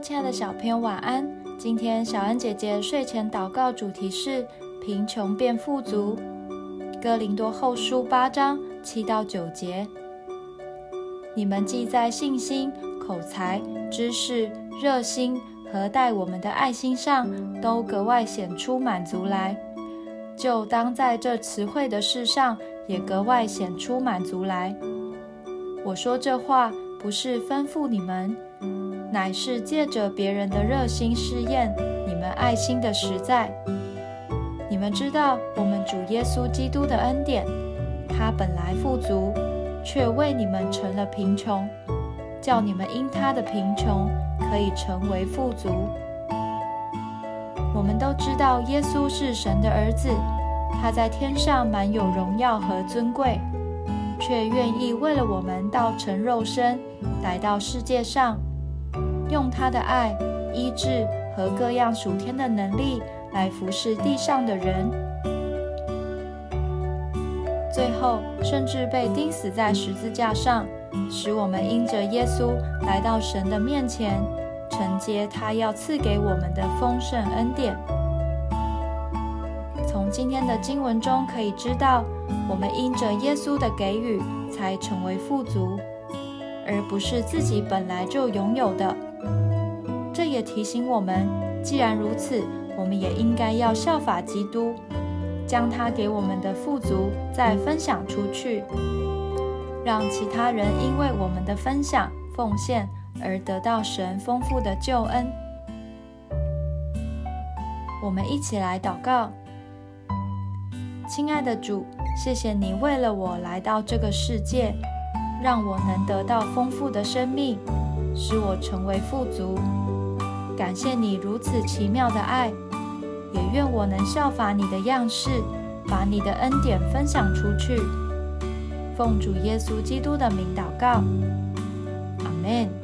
亲爱的小朋友，晚安。今天小恩姐姐睡前祷告主题是贫穷变富足。哥林多后书八章七到九节，你们既在信心、口才、知识、热心和待我们的爱心上都格外显出满足来，就当在这词汇的事上也格外显出满足来。我说这话不是吩咐你们。乃是借着别人的热心试验你们爱心的实在。你们知道我们主耶稣基督的恩典，他本来富足，却为你们成了贫穷，叫你们因他的贫穷可以成为富足。我们都知道耶稣是神的儿子，他在天上满有荣耀和尊贵，却愿意为了我们道成肉身来到世界上。用他的爱、医治和各样属天的能力来服侍地上的人，最后甚至被钉死在十字架上，使我们因着耶稣来到神的面前，承接他要赐给我们的丰盛恩典。从今天的经文中可以知道，我们因着耶稣的给予才成为富足，而不是自己本来就拥有的。这也提醒我们，既然如此，我们也应该要效法基督，将他给我们的富足再分享出去，让其他人因为我们的分享奉献而得到神丰富的救恩。我们一起来祷告：亲爱的主，谢谢你为了我来到这个世界，让我能得到丰富的生命，使我成为富足。感谢你如此奇妙的爱，也愿我能效法你的样式，把你的恩典分享出去。奉主耶稣基督的名祷告，阿门。